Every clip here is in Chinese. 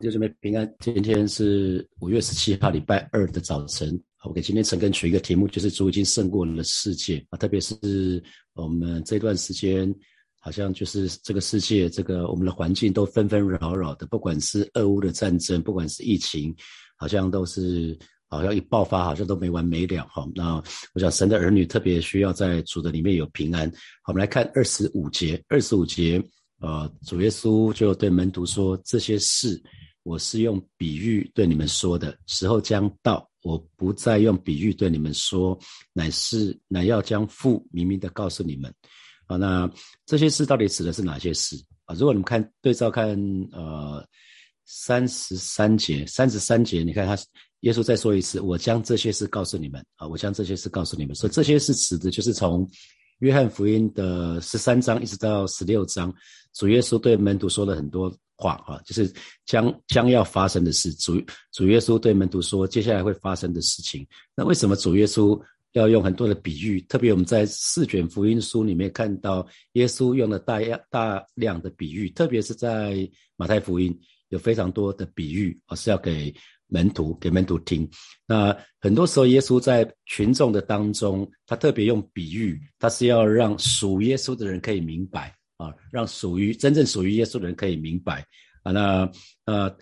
弟兄姊妹平安，今天是五月十七号，礼拜二的早晨。我给今天陈根取一个题目，就是主已经胜过了世界啊！特别是我们这段时间，好像就是这个世界，这个我们的环境都纷纷扰扰的，不管是俄乌的战争，不管是疫情，好像都是好像一爆发，好像都没完没了哈。那我想神的儿女特别需要在主的里面有平安。好，我们来看二十五节，二十五节，呃，主耶稣就对门徒说这些事。我是用比喻对你们说的时候将到，我不再用比喻对你们说，乃是乃要将父明明的告诉你们。啊，那这些事到底指的是哪些事啊？如果你们看对照看，呃，三十三节，三十三节，你看他耶稣再说一次，我将这些事告诉你们啊，我将这些事告诉你们，所以这些是指的，就是从约翰福音的十三章一直到十六章，主耶稣对门徒说了很多。话啊，就是将将要发生的事。主主耶稣对门徒说，接下来会发生的事情。那为什么主耶稣要用很多的比喻？特别我们在四卷福音书里面看到，耶稣用了大量大量的比喻，特别是在马太福音有非常多的比喻啊，是要给门徒给门徒听。那很多时候，耶稣在群众的当中，他特别用比喻，他是要让属耶稣的人可以明白。啊，让属于真正属于耶稣的人可以明白啊。那呃，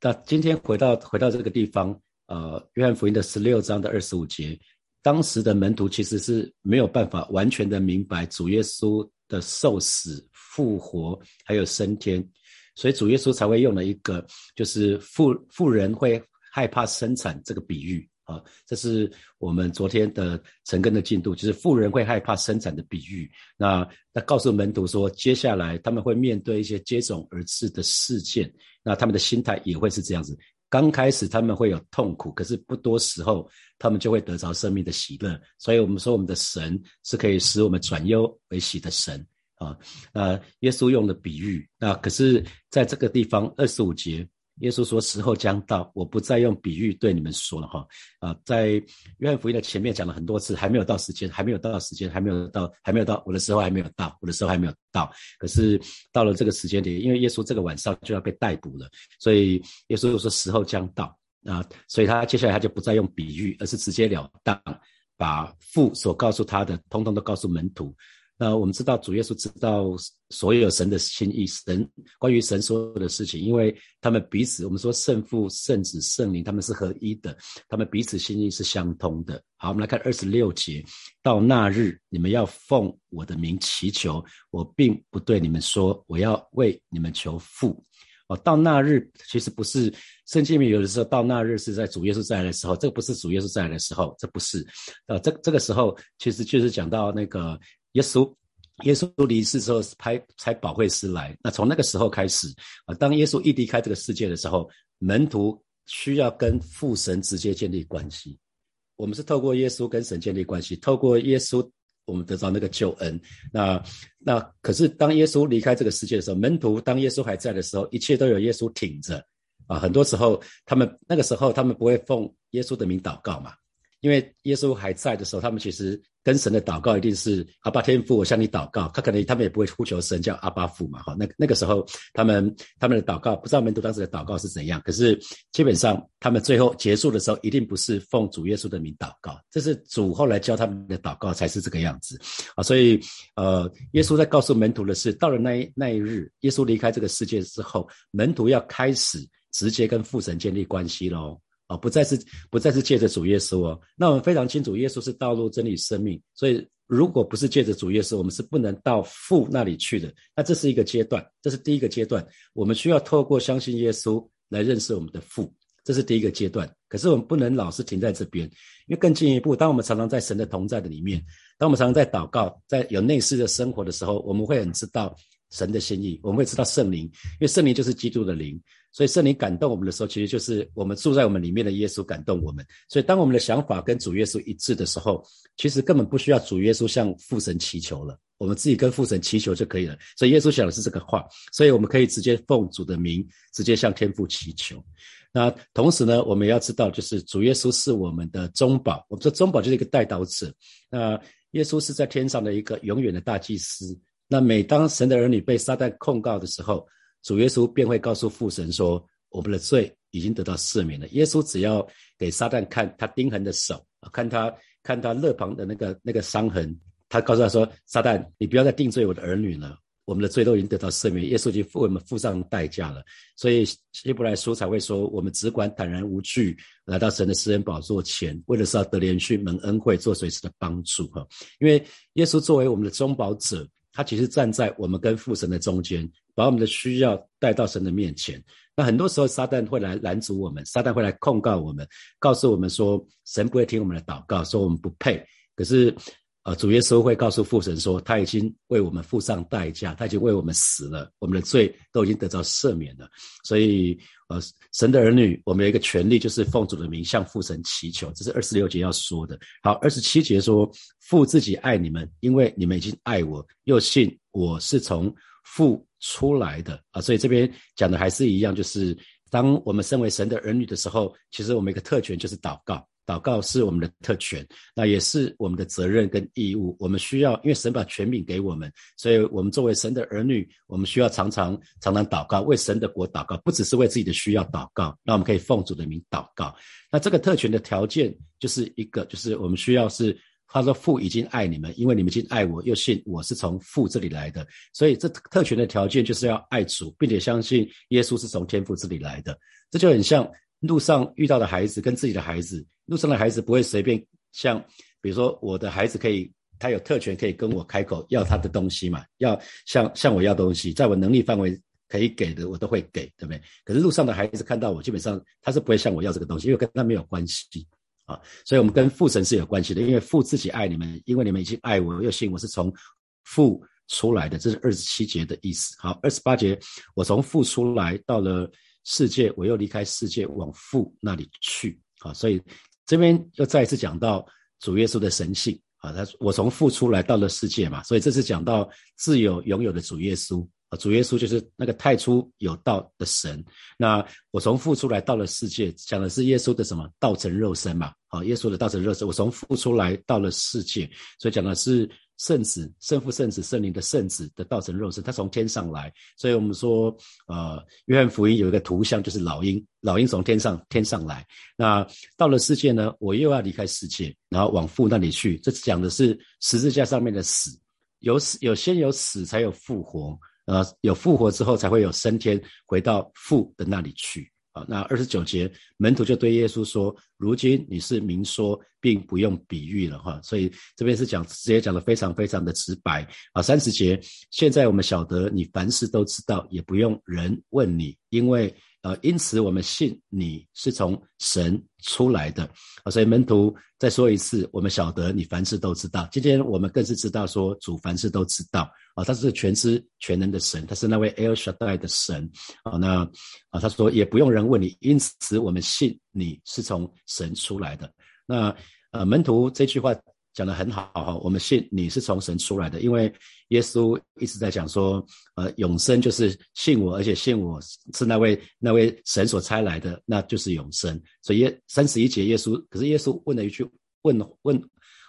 那今天回到回到这个地方，呃，约翰福音的十六章的二十五节，当时的门徒其实是没有办法完全的明白主耶稣的受死、复活还有升天，所以主耶稣才会用了一个就是富富人会害怕生产这个比喻。啊，这是我们昨天的成根的进度，就是富人会害怕生产的比喻。那那告诉门徒说，接下来他们会面对一些接踵而至的事件，那他们的心态也会是这样子。刚开始他们会有痛苦，可是不多时候他们就会得着生命的喜乐。所以我们说，我们的神是可以使我们转忧为喜的神啊。那耶稣用的比喻，那可是在这个地方二十五节。耶稣说：“时候将到，我不再用比喻对你们说了哈。啊，在约翰福音的前面讲了很多次，还没有到时间，还没有到时间，还没有到，还没有到，我的时候还没有到，我的时候还没有到。可是到了这个时间点，因为耶稣这个晚上就要被逮捕了，所以耶稣又说时候将到啊，所以他接下来他就不再用比喻，而是直截了当把父所告诉他的，通通都告诉门徒。”那我们知道主耶稣知道所有神的心意，神关于神所有的事情，因为他们彼此，我们说圣父、圣子、圣灵，他们是合一的，他们彼此心意是相通的。好，我们来看二十六节，到那日你们要奉我的名祈求，我并不对你们说我要为你们求父。哦，到那日其实不是圣经里有的时候到那日是在主耶稣再来的时候，这个不是主耶稣再来的时候，这不是。呃，这这个时候其实就是讲到那个。耶稣，耶稣离世之后，派才保惠师来。那从那个时候开始啊，当耶稣一离开这个世界的时候，门徒需要跟父神直接建立关系。我们是透过耶稣跟神建立关系，透过耶稣，我们得到那个救恩。那那可是当耶稣离开这个世界的时候，门徒当耶稣还在的时候，一切都有耶稣挺着啊。很多时候，他们那个时候他们不会奉耶稣的名祷告嘛。因为耶稣还在的时候，他们其实跟神的祷告一定是阿巴天父，我向你祷告。他可能他们也不会呼求神叫阿巴父嘛，哈。那那个时候，他们他们的祷告，不知道门徒当时的祷告是怎样。可是基本上，他们最后结束的时候，一定不是奉主耶稣的名祷告，这是主后来教他们的祷告才是这个样子啊。所以，呃，耶稣在告诉门徒的是，到了那一那一日，耶稣离开这个世界之后，门徒要开始直接跟父神建立关系喽。啊，不再是不再是借着主耶稣哦，那我们非常清楚，耶稣是道路、真理、生命，所以如果不是借着主耶稣，我们是不能到父那里去的。那这是一个阶段，这是第一个阶段，我们需要透过相信耶稣来认识我们的父，这是第一个阶段。可是我们不能老是停在这边，因为更进一步，当我们常常在神的同在的里面，当我们常常在祷告，在有内视的生活的时候，我们会很知道神的心意，我们会知道圣灵，因为圣灵就是基督的灵。所以圣灵感动我们的时候，其实就是我们住在我们里面的耶稣感动我们。所以当我们的想法跟主耶稣一致的时候，其实根本不需要主耶稣向父神祈求了，我们自己跟父神祈求就可以了。所以耶稣讲的是这个话，所以我们可以直接奉主的名，直接向天父祈求。那同时呢，我们要知道，就是主耶稣是我们的中保，我们说中保就是一个代祷者。那耶稣是在天上的一个永远的大祭司。那每当神的儿女被撒旦控告的时候，主耶稣便会告诉父神说：“我们的罪已经得到赦免了。耶稣只要给撒旦看他钉痕的手，看他看他肋旁的那个那个伤痕，他告诉他说：“撒旦，你不要再定罪我的儿女了。”我们的罪都已经得到赦免，耶稣已经为我们付上代价了，所以希伯来书才会说，我们只管坦然无惧来到神的施恩宝座前，为的是要得连续蒙恩惠，做随时的帮助哈。因为耶稣作为我们的中保者，他其实站在我们跟父神的中间，把我们的需要带到神的面前。那很多时候撒旦会来拦阻我们，撒旦会来控告我们，告诉我们说神不会听我们的祷告，说我们不配。可是。呃，主耶稣会告诉父神说，他已经为我们付上代价，他已经为我们死了，我们的罪都已经得到赦免了。所以，呃，神的儿女，我们有一个权利，就是奉主的名向父神祈求。这是二十六节要说的。好，二十七节说，父自己爱你们，因为你们已经爱我，又信我是从付出来的啊。所以这边讲的还是一样，就是当我们身为神的儿女的时候，其实我们一个特权就是祷告。祷告是我们的特权，那也是我们的责任跟义务。我们需要，因为神把权柄给我们，所以我们作为神的儿女，我们需要常常常常祷告，为神的国祷告，不只是为自己的需要祷告。那我们可以奉主的名祷告。那这个特权的条件就是一个，就是我们需要是他说父已经爱你们，因为你们已经爱我，又信我是从父这里来的。所以这特权的条件就是要爱主，并且相信耶稣是从天父这里来的。这就很像。路上遇到的孩子跟自己的孩子，路上的孩子不会随便像，比如说我的孩子可以，他有特权可以跟我开口要他的东西嘛，要向向我要东西，在我能力范围可以给的，我都会给，对不对？可是路上的孩子看到我，基本上他是不会向我要这个东西，因为跟他没有关系啊。所以我们跟父神是有关系的，因为父自己爱你们，因为你们已经爱我，我又信我是从父出来的，这是二十七节的意思。好，二十八节，我从父出来到了。世界，我又离开世界，往父那里去啊！所以这边又再一次讲到主耶稣的神性啊，他我从父出来到了世界嘛，所以这次讲到自有拥有的主耶稣啊，主耶稣就是那个太初有道的神。那我从父出来到了世界，讲的是耶稣的什么道成肉身嘛？好，耶稣的道成肉身，我从父出来到了世界，所以讲的是。圣子、圣父、圣子、圣灵的圣子的道成肉身，他从天上来，所以我们说，呃，约翰福音有一个图像，就是老鹰，老鹰从天上天上来。那到了世界呢，我又要离开世界，然后往父那里去。这讲的是十字架上面的死，有死有先有死，才有复活，呃，有复活之后才会有升天，回到父的那里去。啊，那二十九节，门徒就对耶稣说：“如今你是明说，并不用比喻了，哈。”所以这边是讲直接讲的非常非常的直白啊。三十节，现在我们晓得你凡事都知道，也不用人问你，因为。呃，因此我们信你是从神出来的啊，所以门徒再说一次，我们晓得你凡事都知道。今天我们更是知道说主凡事都知道啊，他是全知全能的神，他是那位 El Shaddai 的神啊。那啊，他说也不用人问你，因此我们信你是从神出来的。那呃，门徒这句话。讲的很好哈，我们信你是从神出来的，因为耶稣一直在讲说，呃，永生就是信我，而且信我是那位那位神所差来的，那就是永生。所以耶三十一节，耶稣可是耶稣问了一句问问，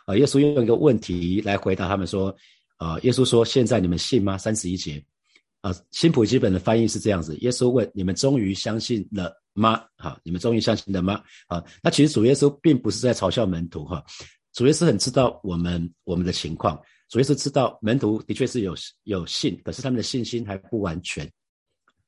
啊，耶稣用一个问题来回答他们说，啊，耶稣说现在你们信吗？三十一节，啊，新普基本的翻译是这样子，耶稣问你们终于相信了吗？好，你们终于相信了吗？啊，那其实主耶稣并不是在嘲笑门徒哈。主耶稣很知道我们我们的情况，主耶稣知道门徒的确是有有信，可是他们的信心还不完全。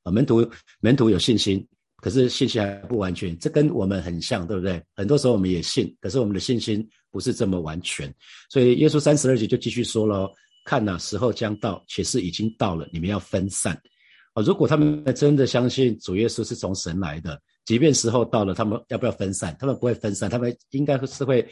啊，门徒门徒有信心，可是信心还不完全，这跟我们很像，对不对？很多时候我们也信，可是我们的信心不是这么完全。所以耶稣三十二节就继续说了：看呐，时候将到，且是已经到了，你们要分散。啊，如果他们真的相信主耶稣是从神来的，即便时候到了，他们要不要分散？他们不会分散，他们应该是会。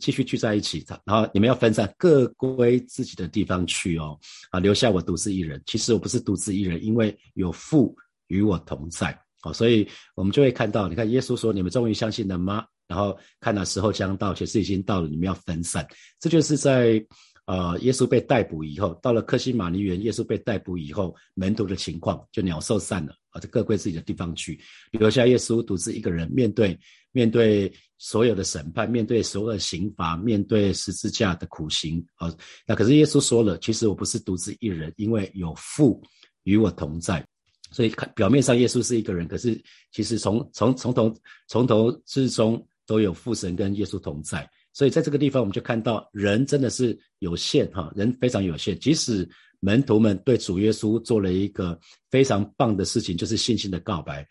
继续聚在一起的，然后你们要分散，各归自己的地方去哦。啊，留下我独自一人。其实我不是独自一人，因为有父与我同在。好，所以我们就会看到，你看耶稣说：“你们终于相信了吗？”然后看到时候将到，其实已经到了，你们要分散。这就是在呃耶稣被逮捕以后，到了克西马尼园，耶稣被逮捕以后，门徒的情况就鸟兽散了啊，就各归自己的地方去，留下耶稣独自一个人面对。面对所有的审判，面对所有的刑罚，面对十字架的苦刑啊，那可是耶稣说了，其实我不是独自一人，因为有父与我同在。所以看表面上耶稣是一个人，可是其实从从从头从头至终都有父神跟耶稣同在。所以在这个地方，我们就看到人真的是有限哈，人非常有限。即使门徒们对主耶稣做了一个非常棒的事情，就是信心的告白。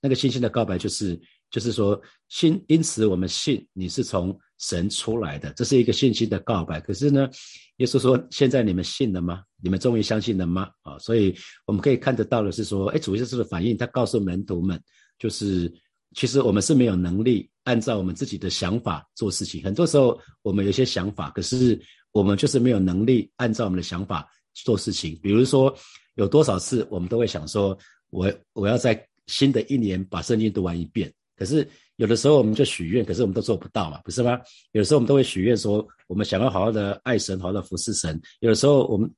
那个信心的告白就是，就是说信，因此我们信你是从神出来的，这是一个信心的告白。可是呢，耶稣说：“现在你们信了吗？你们终于相信了吗？”啊，所以我们可以看得到的是说，哎，主耶稣的反应，他告诉门徒们，就是其实我们是没有能力。按照我们自己的想法做事情，很多时候我们有些想法，可是我们就是没有能力按照我们的想法做事情。比如说，有多少次我们都会想说，我我要在新的一年把圣经读完一遍。可是有的时候我们就许愿，可是我们都做不到嘛，不是吗？有的时候我们都会许愿说，我们想要好好的爱神，好好的服侍神。有的时候我们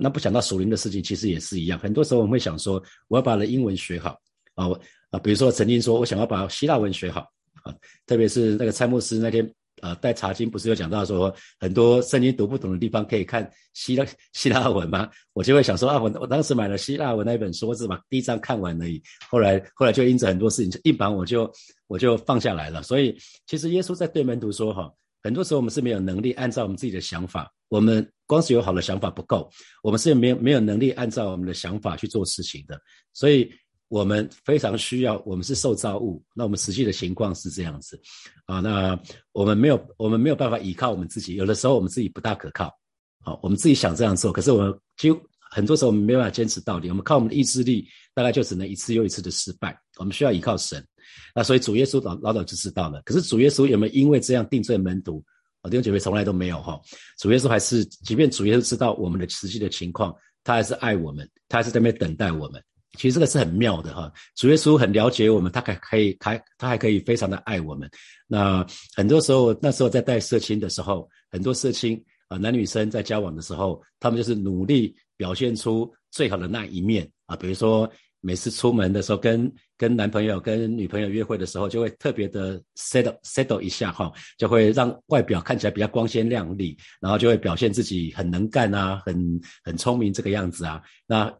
那不想到属灵的事情，其实也是一样。很多时候我们会想说，我要把的英文学好啊，啊，比如说曾经说我想要把希腊文学好。啊，特别是那个蔡牧师那天，啊，带查经不是有讲到说，很多圣经读不懂的地方可以看希腊 希腊文吗？我就会想说啊，我我当时买了希腊文那一本书，我只把第一章看完而已。后来后来就因着很多事情，硬把我就我就放下来了。所以其实耶稣在对门徒说哈，很多时候我们是没有能力按照我们自己的想法，我们光是有好的想法不够，我们是没有没有能力按照我们的想法去做事情的。所以。我们非常需要，我们是受造物，那我们实际的情况是这样子，啊，那我们没有，我们没有办法依靠我们自己，有的时候我们自己不大可靠，好，我们自己想这样做，可是我们就很多时候我们没办法坚持到底，我们靠我们的意志力，大概就只能一次又一次的失败，我们需要依靠神，那所以主耶稣老老早就知道了，可是主耶稣有没有因为这样定罪门徒？弟兄姐妹从来都没有哈，主耶稣还是，即便主耶稣知道我们的实际的情况，他还是爱我们，他还是在那边等待我们。其实这个是很妙的哈，主耶稣很了解我们，他还可以还他还可以非常的爱我们。那很多时候那时候在带社青的时候，很多社青啊男女生在交往的时候，他们就是努力表现出最好的那一面啊。比如说每次出门的时候，跟跟男朋友跟女朋友约会的时候，就会特别的 settle settle 一下哈，就会让外表看起来比较光鲜亮丽，然后就会表现自己很能干啊，很很聪明这个样子啊。那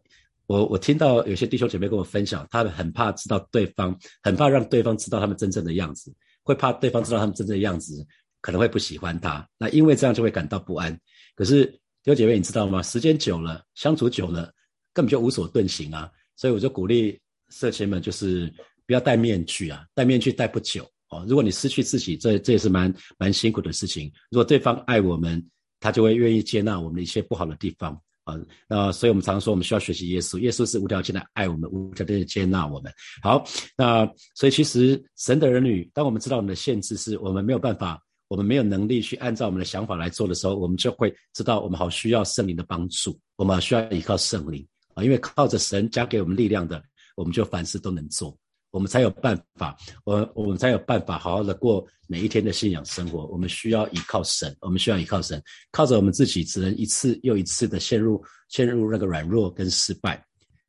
我我听到有些弟兄姐妹跟我分享，他们很怕知道对方，很怕让对方知道他们真正的样子，会怕对方知道他们真正的样子，可能会不喜欢他。那因为这样就会感到不安。可是弟兄姐妹，你知道吗？时间久了，相处久了，根本就无所遁形啊。所以我就鼓励社青们，就是不要戴面具啊，戴面具戴不久哦。如果你失去自己，这这也是蛮蛮辛苦的事情。如果对方爱我们，他就会愿意接纳我们的一些不好的地方。啊，那所以我们常说，我们需要学习耶稣。耶稣是无条件的爱我们，无条件的接纳我们。好，那所以其实神的儿女，当我们知道我们的限制是我们没有办法，我们没有能力去按照我们的想法来做的时候，我们就会知道我们好需要圣灵的帮助，我们需要依靠圣灵啊，因为靠着神加给我们力量的，我们就凡事都能做。我们才有办法，我我们才有办法好好的过每一天的信仰生活。我们需要依靠神，我们需要依靠神，靠着我们自己，只能一次又一次的陷入陷入那个软弱跟失败。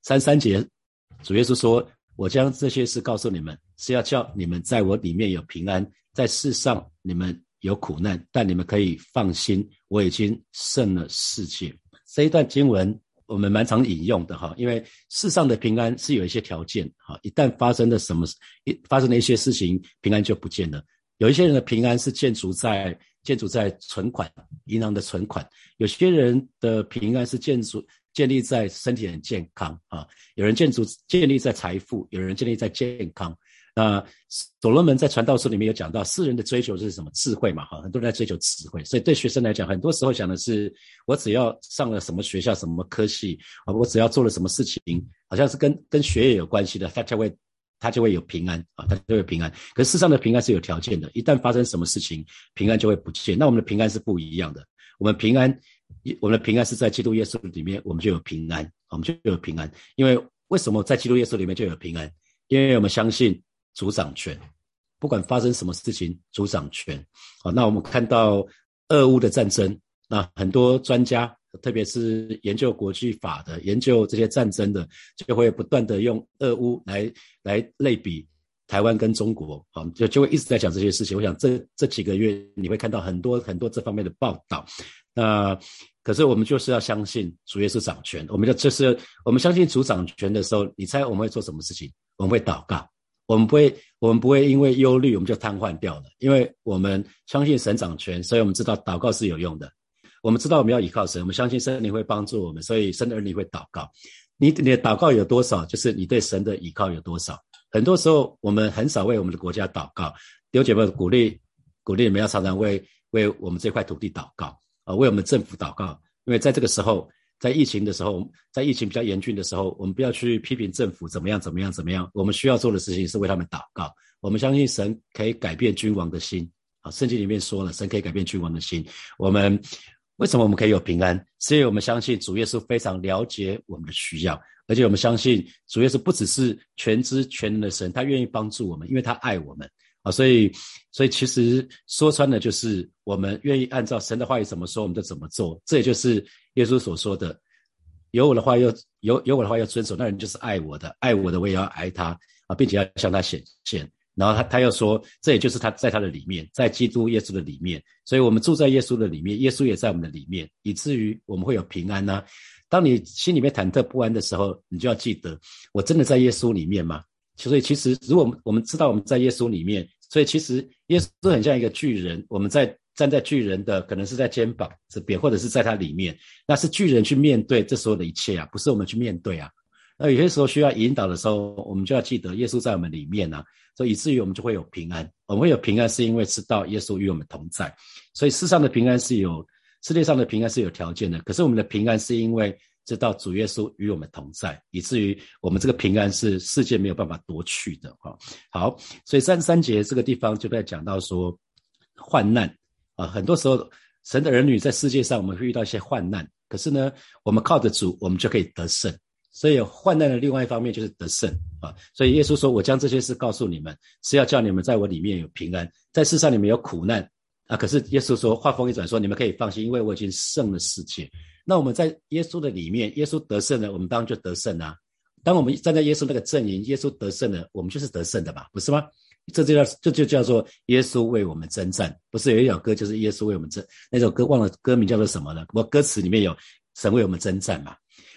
三三节，主耶稣说：“我将这些事告诉你们，是要叫你们在我里面有平安，在世上你们有苦难，但你们可以放心，我已经胜了世界。”这一段经文。我们蛮常引用的哈，因为世上的平安是有一些条件哈，一旦发生了什么，一发生了一些事情，平安就不见了。有一些人的平安是建筑在建筑在存款，银行的存款；有些人的平安是建筑建立在身体很健康啊，有人建筑建立在财富，有人建立在健康。那所罗门在传道书里面有讲到，世人的追求是什么？智慧嘛，哈，很多人在追求智慧。所以对学生来讲，很多时候想的是，我只要上了什么学校、什么科系啊，我只要做了什么事情，好像是跟跟学业有关系的，他就会他就会有平安啊，他就会平安。可是世上的平安是有条件的，一旦发生什么事情，平安就会不见。那我们的平安是不一样的，我们平安，我们的平安是在基督耶稣里面，我们就有平安，我们就有平安。因为为什么在基督耶稣里面就有平安？因为我们相信。主掌权，不管发生什么事情，主掌权。好，那我们看到俄乌的战争，那很多专家，特别是研究国际法的、研究这些战争的，就会不断的用俄乌来来类比台湾跟中国，好，就就会一直在讲这些事情。我想这这几个月你会看到很多很多这方面的报道。那可是我们就是要相信主耶稣掌权。我们就就是我们相信主掌权的时候，你猜我们会做什么事情？我们会祷告。我们不会，我们不会因为忧虑我们就瘫痪掉了。因为我们相信神掌权，所以我们知道祷告是有用的。我们知道我们要依靠神，我们相信圣灵会帮助我们，所以神的儿女会祷告。你你的祷告有多少，就是你对神的依靠有多少。很多时候我们很少为我们的国家祷告。有姐妹鼓励鼓励你们要常常为为我们这块土地祷告啊，为我们政府祷告。因为在这个时候，在疫情的时候，在疫情比较严峻的时候，我们不要去批评政府怎么样怎么样怎么样。我们需要做的事情是为他们祷告。我们相信神可以改变君王的心啊，圣经里面说了，神可以改变君王的心。我们。为什么我们可以有平安？是因为我们相信主耶稣非常了解我们的需要，而且我们相信主耶稣不只是全知全能的神，他愿意帮助我们，因为他爱我们啊。所以，所以其实说穿了就是我们愿意按照神的话语怎么说，我们就怎么做。这也就是耶稣所说的：有我的话要有有我的话要遵守，那人就是爱我的，爱我的我也要爱他啊，并且要向他显现。然后他他又说，这也就是他在他的里面，在基督耶稣的里面，所以我们住在耶稣的里面，耶稣也在我们的里面，以至于我们会有平安呐。当你心里面忐忑不安的时候，你就要记得，我真的在耶稣里面吗？所以其实，如果我们知道我们在耶稣里面，所以其实耶稣很像一个巨人，我们在站在巨人的可能是在肩膀这边，或者是在他里面，那是巨人去面对这所有的一切啊，不是我们去面对啊。那有些时候需要引导的时候，我们就要记得耶稣在我们里面呐，所以以至于我们就会有平安。我们会有平安，是因为知道耶稣与我们同在。所以世上的平安是有，世界上的平安是有条件的。可是我们的平安是因为知道主耶稣与我们同在，以至于我们这个平安是世界没有办法夺去的。哈，好，所以三十三节这个地方就在讲到说患难啊，很多时候神的儿女在世界上我们会遇到一些患难，可是呢，我们靠着主，我们就可以得胜。所以患难的另外一方面就是得胜啊！所以耶稣说：“我将这些事告诉你们，是要叫你们在我里面有平安，在世上你们有苦难啊！”可是耶稣说：“话锋一转，说你们可以放心，因为我已经胜了世界。”那我们在耶稣的里面，耶稣得胜了，我们当然就得胜啊！当我们站在耶稣那个阵营，耶稣得胜了，我们就是得胜的嘛，不是吗？这就叫这就叫做耶稣为我们征战，不是有一首歌就是耶稣为我们征那首歌忘了歌名叫做什么了？我歌词里面有神为我们征战嘛。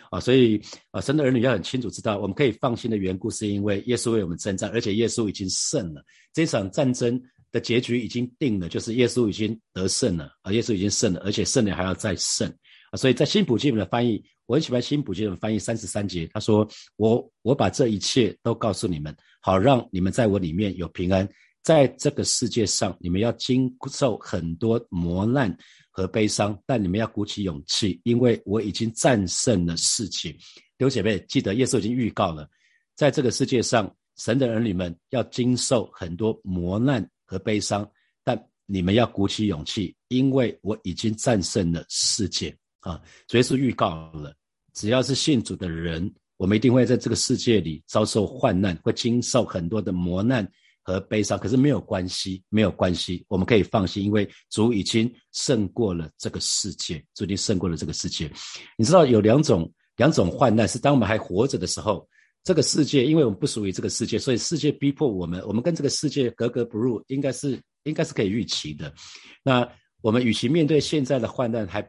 啊，所以啊，神的儿女要很清楚知道，我们可以放心的缘故，是因为耶稣为我们征战，而且耶稣已经胜了这场战争的结局已经定了，就是耶稣已经得胜了啊，耶稣已经胜了，而且胜了还要再胜啊。所以在新普基本的翻译，我很喜欢新普基本翻译三十三节，他说：“我我把这一切都告诉你们，好让你们在我里面有平安，在这个世界上你们要经受很多磨难。”和悲伤，但你们要鼓起勇气，因为我已经战胜了世界。弟兄姐妹，记得耶稣已经预告了，在这个世界上，神的儿女们要经受很多磨难和悲伤，但你们要鼓起勇气，因为我已经战胜了世界啊！主耶稣预告了，只要是信主的人，我们一定会在这个世界里遭受患难，会经受很多的磨难。和悲伤，可是没有关系，没有关系，我们可以放心，因为主已经胜过了这个世界，主已经胜过了这个世界。你知道有两种两种患难，是当我们还活着的时候，这个世界，因为我们不属于这个世界，所以世界逼迫我们，我们跟这个世界格格不入，应该是应该是可以预期的。那我们与其面对现在的患难，还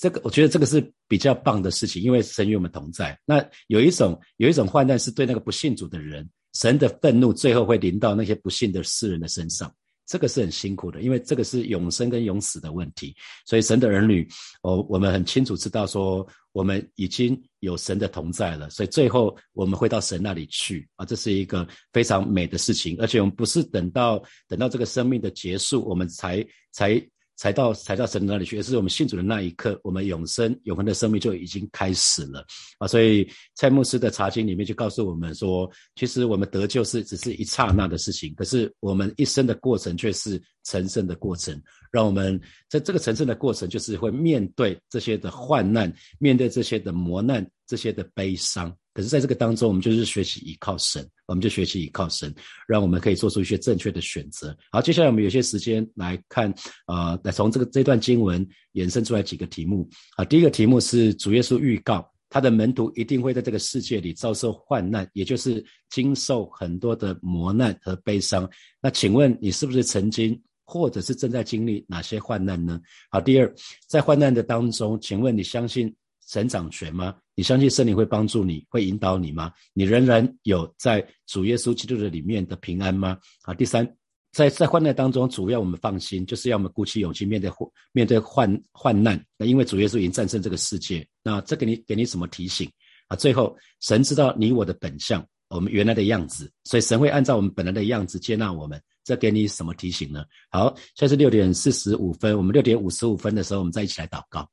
这个，我觉得这个是比较棒的事情，因为神与我们同在。那有一种有一种患难是对那个不信主的人。神的愤怒最后会临到那些不幸的世人的身上，这个是很辛苦的，因为这个是永生跟永死的问题。所以神的儿女，哦，我们很清楚知道说，我们已经有神的同在了，所以最后我们会到神那里去啊，这是一个非常美的事情。而且我们不是等到等到这个生命的结束，我们才才。才到才到神那里去，也是我们信主的那一刻，我们永生永恒的生命就已经开始了啊！所以蔡牧师的查经里面就告诉我们说，其实我们得救是只是一刹那的事情，可是我们一生的过程却是成圣的过程。让我们在这个成圣的过程，就是会面对这些的患难，面对这些的磨难，这些的悲伤。可是，在这个当中，我们就是学习依靠神，我们就学习依靠神，让我们可以做出一些正确的选择。好，接下来我们有些时间来看，啊，来从这个这段经文衍生出来几个题目。啊，第一个题目是主耶稣预告他的门徒一定会在这个世界里遭受患难，也就是经受很多的磨难和悲伤。那请问你是不是曾经或者是正在经历哪些患难呢？好，第二，在患难的当中，请问你相信神掌权吗？你相信圣灵会帮助你，会引导你吗？你仍然有在主耶稣基督的里面的平安吗？好，第三，在在患难当中，主要我们放心，就是要我们鼓起勇气面对面对患患难。那因为主耶稣已经战胜这个世界，那这给你给你什么提醒啊？最后，神知道你我的本相，我们原来的样子，所以神会按照我们本来的样子接纳我们。这给你什么提醒呢？好，现在是六点四十五分，我们六点五十五分的时候，我们再一起来祷告。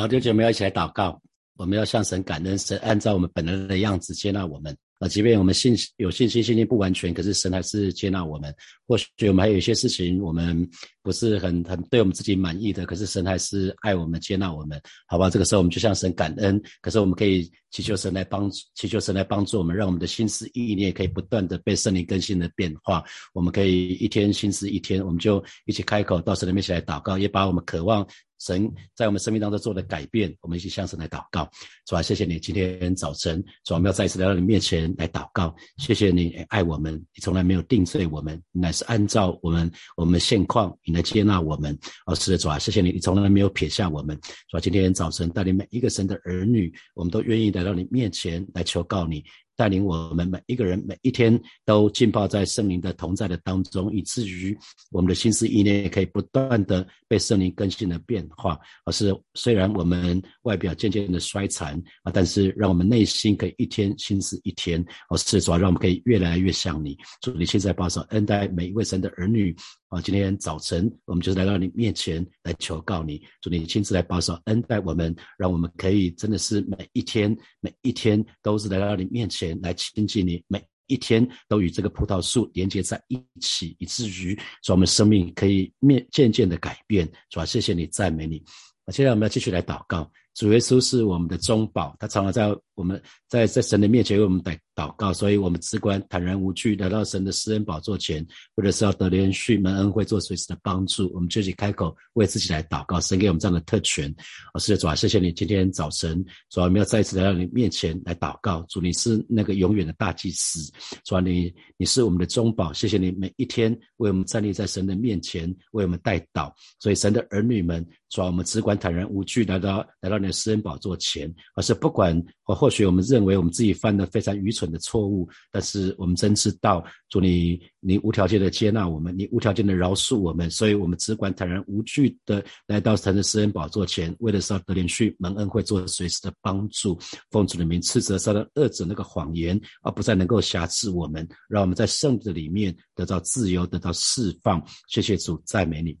好，弟兄们要一起来祷告，我们要向神感恩，神按照我们本来的样子接纳我们。啊，即便我们信有信心，信心不完全，可是神还是接纳我们。或许我们还有一些事情，我们不是很很对我们自己满意的，可是神还是爱我们，接纳我们，好吧？这个时候我们就向神感恩。可是我们可以祈求神来帮助，祈求神来帮助我们，让我们的心思意念可以不断的被圣灵更新的变化。我们可以一天心思一天，我们就一起开口到神的面前来祷告，也把我们渴望。神在我们生命当中做的改变，我们一起向神来祷告。主啊，谢谢你今天早晨，主啊，我们要再一次来到你面前来祷告。谢谢你爱我们，你从来没有定罪我们，乃是按照我们我们现况，你来接纳我们。哦，是的，主啊，谢谢你，你从来没有撇下我们。主啊，今天早晨带领每一个神的儿女，我们都愿意来到你面前来求告你。带领我们每一个人每一天都浸泡在圣灵的同在的当中，以至于我们的心思意念也可以不断的被圣灵更新的变化。而是虽然我们外表渐渐的衰残啊，但是让我们内心可以一天心思一天，而是主要让我们可以越来越像你。祝你现在保守恩待每一位神的儿女。啊，今天早晨我们就是来到你面前来求告你，祝你亲自来保守恩待我们，让我们可以真的是每一天每一天都是来到你面前来亲近你，每一天都与这个葡萄树连接在一起，以至于说我们生命可以面渐渐的改变。主啊，谢谢你赞美你。那，现在我们要继续来祷告。主耶稣是我们的中保，他常常在我们在在神的面前为我们祷祷告，所以我们只管坦然无惧来到神的施恩宝座前，或者是要得连续门恩惠做随时的帮助，我们就去开口为自己来祷告，神给我们这样的特权。啊，是的，主啊，谢谢你今天早晨，主啊，我们要再一次来到你面前来祷告。主，你是那个永远的大祭司，主啊，你你是我们的中保，谢谢你每一天为我们站立在神的面前为我们代祷，所以神的儿女们，主啊，我们只管坦然无惧来到来到你的。私人宝座前，而是不管或或许我们认为我们自己犯的非常愚蠢的错误，但是我们真知道主你你无条件的接纳我们，你无条件的饶恕我们，所以我们只管坦然无惧的来到神的私人宝座前，为了是要得连续蒙恩惠做随时的帮助，奉主的名斥责撒旦恶者那个谎言，而不再能够辖制我们，让我们在圣的里面得到自由，得到释放。谢谢主，赞美你。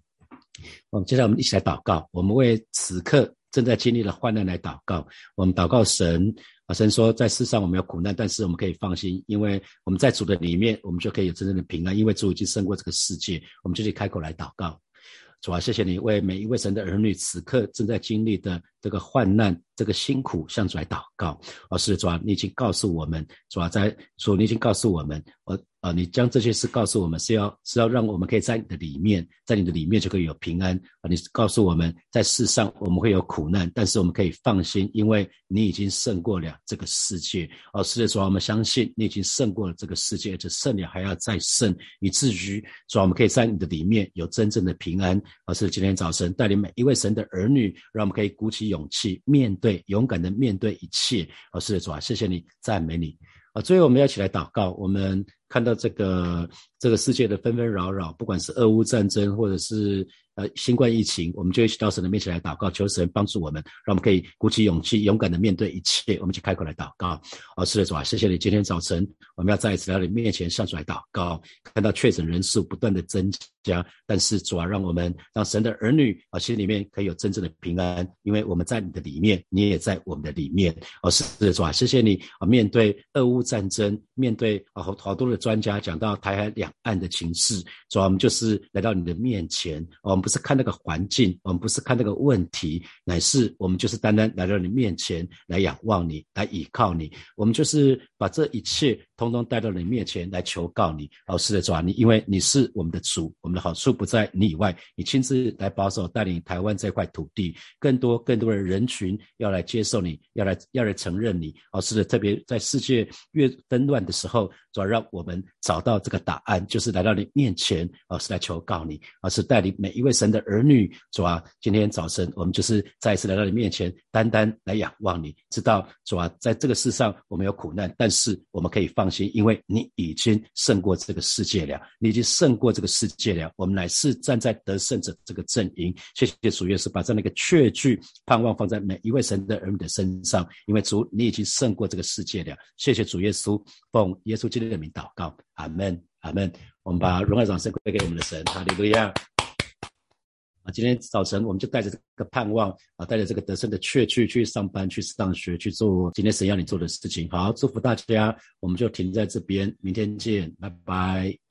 嗯，接下来我们一起来祷告，我们为此刻。正在经历了患难来祷告，我们祷告神啊，神说在世上我们有苦难，但是我们可以放心，因为我们在主的里面，我们就可以有真正的平安，因为主已经胜过这个世界，我们就去开口来祷告。主啊，谢谢你为每一位神的儿女此刻正在经历的这个患难、这个辛苦向主来祷告。哦，是主啊，你已经告诉我们，主啊，在主你已经告诉我们，我。啊，你将这些事告诉我们，是要是要让我们可以在你的里面，在你的里面就可以有平安啊！你告诉我们在世上我们会有苦难，但是我们可以放心，因为你已经胜过了这个世界。哦，是的，主啊，我们相信你已经胜过了这个世界，而且胜了还要再胜，以至于主啊，我们可以在你的里面有真正的平安。而是今天早晨带领每一位神的儿女，让我们可以鼓起勇气面对，勇敢的面对一切。哦，是的，主啊，谢谢你，赞美你。啊，最后我们要一起来祷告。我们看到这个这个世界的纷纷扰扰，不管是俄乌战争，或者是。呃，新冠疫情，我们就一起到神的面前来祷告，求神帮助我们，让我们可以鼓起勇气，勇敢的面对一切。我们去开口来祷告。哦，是的，主啊，谢谢你。今天早晨，我们要再一次来到你面前向主来祷告。看到确诊人数不断的增加加，但是主啊，让我们让神的儿女啊心里面可以有真正的平安，因为我们在你的里面，你也在我们的里面。哦，是的，主啊，谢谢你啊。面对俄乌战争，面对啊好好多的专家讲到台海两岸的情势，主啊，我们就是来到你的面前，我们不。是看那个环境，我们不是看那个问题，乃是我们就是单单来到你面前来仰望你，来倚靠你。我们就是把这一切通通带到你面前来求告你，哦，是的主啊你，因为你是我们的主，我们的好处不在你以外，你亲自来保守带领台湾这块土地，更多更多的人群要来接受你，要来要来承认你，老师的特别在世界越纷乱的时候，主要让我们。找到这个答案，就是来到你面前，而是来求告你，而是带领每一位神的儿女，主啊，今天早晨我们就是再一次来到你面前，单单来仰望你，知道主啊，在这个世上我们有苦难，但是我们可以放心，因为你已经胜过这个世界了，你已经胜过这个世界了我们乃是站在得胜者这个阵营。谢谢主耶稣，把这样的一个确据盼望放在每一位神的儿女的身上，因为主你已经胜过这个世界了。谢谢主耶稣，奉耶稣基督的名祷告，阿门，阿门。我们把荣耀掌声归给我们的神，哈利路亚。啊，今天早晨我们就带着这个盼望啊，带着这个得胜的确据去上班、去上学、去做今天神要你做的事情。好，祝福大家，我们就停在这边，明天见，拜拜。